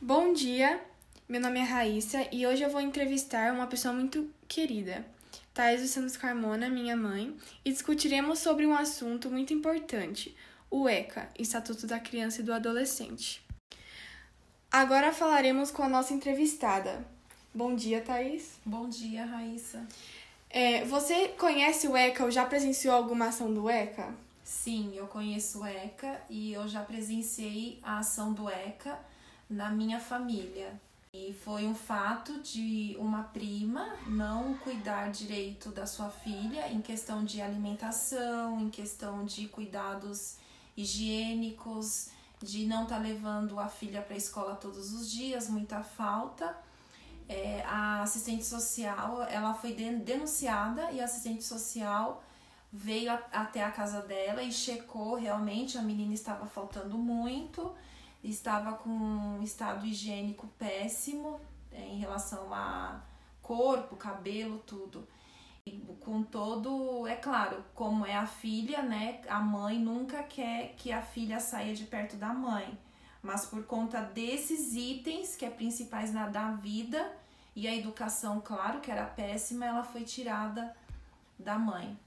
Bom dia, meu nome é Raíssa e hoje eu vou entrevistar uma pessoa muito querida, Thais dos Santos Carmona, minha mãe, e discutiremos sobre um assunto muito importante, o ECA, Estatuto da Criança e do Adolescente. Agora falaremos com a nossa entrevistada. Bom dia, Thaís. Bom dia, Raíssa. É, você conhece o ECA ou já presenciou alguma ação do ECA? Sim, eu conheço o ECA e eu já presenciei a ação do ECA na minha família. E foi um fato de uma prima não cuidar direito da sua filha em questão de alimentação, em questão de cuidados higiênicos, de não estar tá levando a filha para a escola todos os dias, muita falta. É, a assistente social ela foi denunciada e a assistente social veio a, até a casa dela e checou realmente a menina estava faltando muito estava com um estado higiênico péssimo é, em relação a corpo, cabelo, tudo. E com todo, é claro, como é a filha, né? A mãe nunca quer que a filha saia de perto da mãe. Mas por conta desses itens que é principais na da vida e a educação, claro, que era péssima, ela foi tirada da mãe.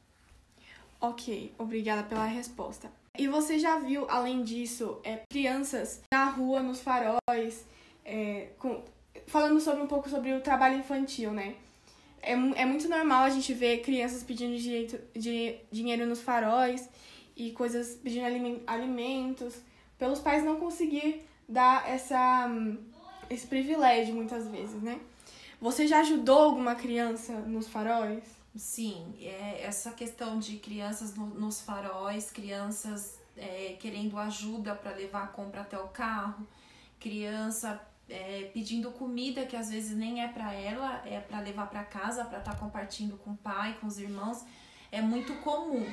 Ok, obrigada pela resposta. E você já viu, além disso, é, crianças na rua, nos faróis, é, com, falando sobre um pouco sobre o trabalho infantil, né? É, é muito normal a gente ver crianças pedindo direito, de, dinheiro nos faróis e coisas pedindo alimentos, pelos pais não conseguir dar essa, esse privilégio muitas vezes, né? Você já ajudou alguma criança nos faróis? Sim, é essa questão de crianças no, nos faróis, crianças é, querendo ajuda para levar a compra até o carro, criança é, pedindo comida que às vezes nem é para ela, é para levar para casa, para estar tá compartilhando com o pai, com os irmãos, é muito comum.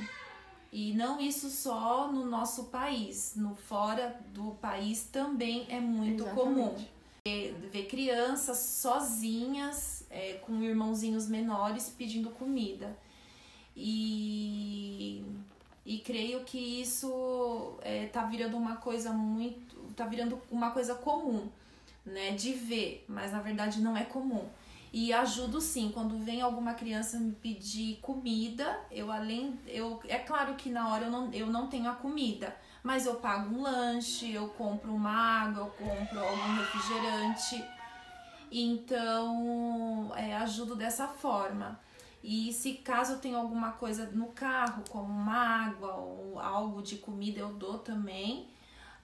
E não isso só no nosso país, no fora do país também é muito Exatamente. comum. Ver crianças sozinhas é, com irmãozinhos menores pedindo comida. E, e creio que isso é, tá virando uma coisa muito. tá virando uma coisa comum, né? De ver, mas na verdade não é comum. E ajudo sim, quando vem alguma criança me pedir comida, eu além. Eu, é claro que na hora eu não, eu não tenho a comida, mas eu pago um lanche, eu compro uma água, eu compro algum refrigerante então, é, ajudo dessa forma. E se caso tenho alguma coisa no carro, como uma água ou algo de comida, eu dou também.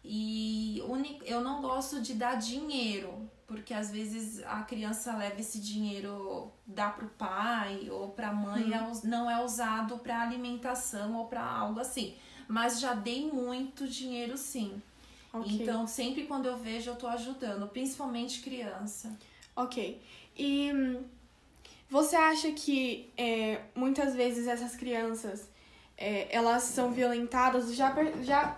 E eu não gosto de dar dinheiro, porque às vezes a criança leva esse dinheiro, dá pro pai ou pra mãe, hum. não é usado para alimentação ou para algo assim. Mas já dei muito dinheiro sim. Okay. Então, sempre quando eu vejo, eu tô ajudando, principalmente criança. Ok. E você acha que é, muitas vezes essas crianças é, elas são violentadas? Já, já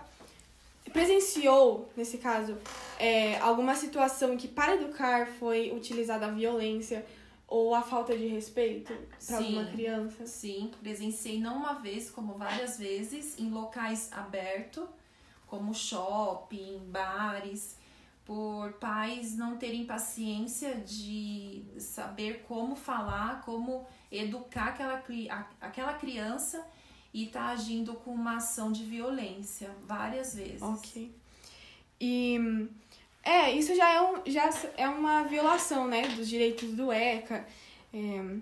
presenciou, nesse caso, é, alguma situação que para educar foi utilizada a violência ou a falta de respeito para alguma criança? Sim, presenciei não uma vez, como várias vezes, em locais abertos, como shopping, bares por pais não terem paciência de saber como falar, como educar aquela, aquela criança e tá agindo com uma ação de violência várias vezes. Ok. E é, isso já é, um, já é uma violação, né, dos direitos do ECA. É,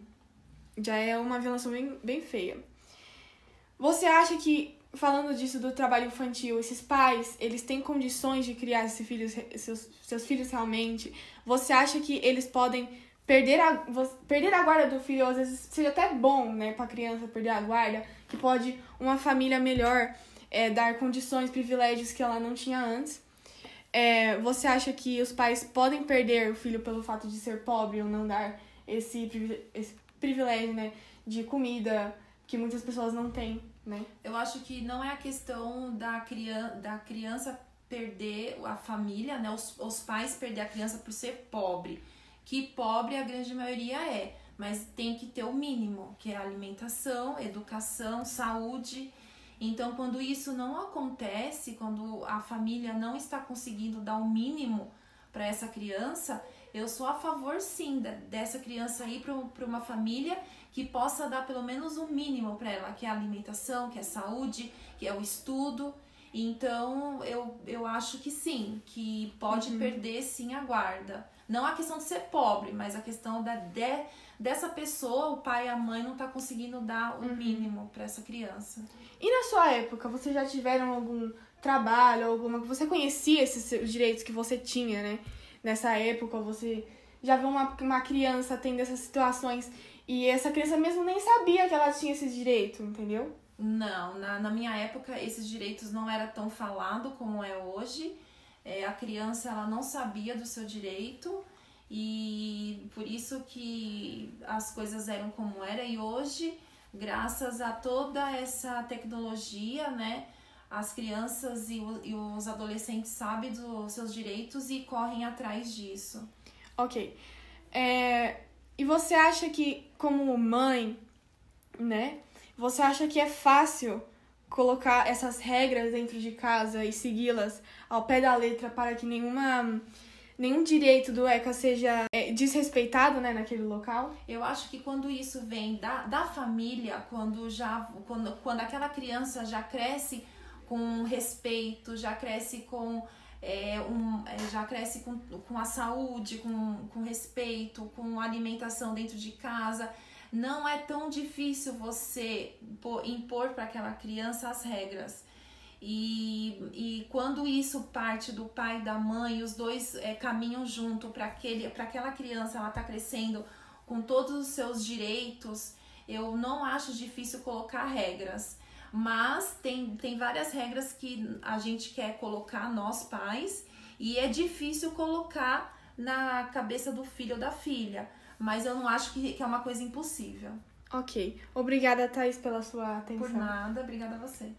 já é uma violação bem, bem feia. Você acha que falando disso do trabalho infantil, esses pais, eles têm condições de criar esses filhos, seus, seus filhos realmente? Você acha que eles podem perder a, perder a guarda do filho, às vezes seja até bom, né, pra criança perder a guarda, que pode uma família melhor é, dar condições, privilégios que ela não tinha antes. É, você acha que os pais podem perder o filho pelo fato de ser pobre ou não dar esse, esse privilégio, né, de comida que muitas pessoas não têm? Né? Eu acho que não é a questão da criança, da criança perder a família, né? Os, os pais perder a criança por ser pobre. Que pobre a grande maioria é, mas tem que ter o mínimo, que é alimentação, educação, saúde. Então, quando isso não acontece, quando a família não está conseguindo dar o mínimo para essa criança, eu sou a favor sim dessa criança ir para uma família que possa dar pelo menos o um mínimo para ela, que é a alimentação, que é a saúde, que é o estudo. Então eu, eu acho que sim, que pode uhum. perder sim a guarda. Não a questão de ser pobre, mas a questão da de, dessa pessoa, o pai e a mãe não tá conseguindo dar o uhum. mínimo para essa criança. E na sua época, vocês já tiveram algum trabalho, alguma que você conhecia esses direitos que você tinha, né? Nessa época, você já viu uma, uma criança tendo essas situações e essa criança mesmo nem sabia que ela tinha esse direito, entendeu? Não, na, na minha época esses direitos não era tão falado como é hoje. É, a criança ela não sabia do seu direito e por isso que as coisas eram como era e hoje, graças a toda essa tecnologia, né, as crianças e, o, e os adolescentes sabem dos seus direitos e correm atrás disso. Ok. É, e você acha que, como mãe, né, você acha que é fácil colocar essas regras dentro de casa e segui-las ao pé da letra para que nenhuma nenhum direito do ECA seja é, desrespeitado né, naquele local? Eu acho que quando isso vem da, da família, quando já quando, quando aquela criança já cresce com respeito, já cresce com é, um, é, já cresce com, com a saúde, com, com respeito, com alimentação dentro de casa. Não é tão difícil você impor para aquela criança as regras. E, e quando isso parte do pai e da mãe, os dois é, caminham junto para aquela criança, ela está crescendo com todos os seus direitos, eu não acho difícil colocar regras. Mas tem, tem várias regras que a gente quer colocar, nós pais, e é difícil colocar na cabeça do filho ou da filha. Mas eu não acho que, que é uma coisa impossível. Ok. Obrigada, Thais, pela sua atenção. Por nada, obrigada a você.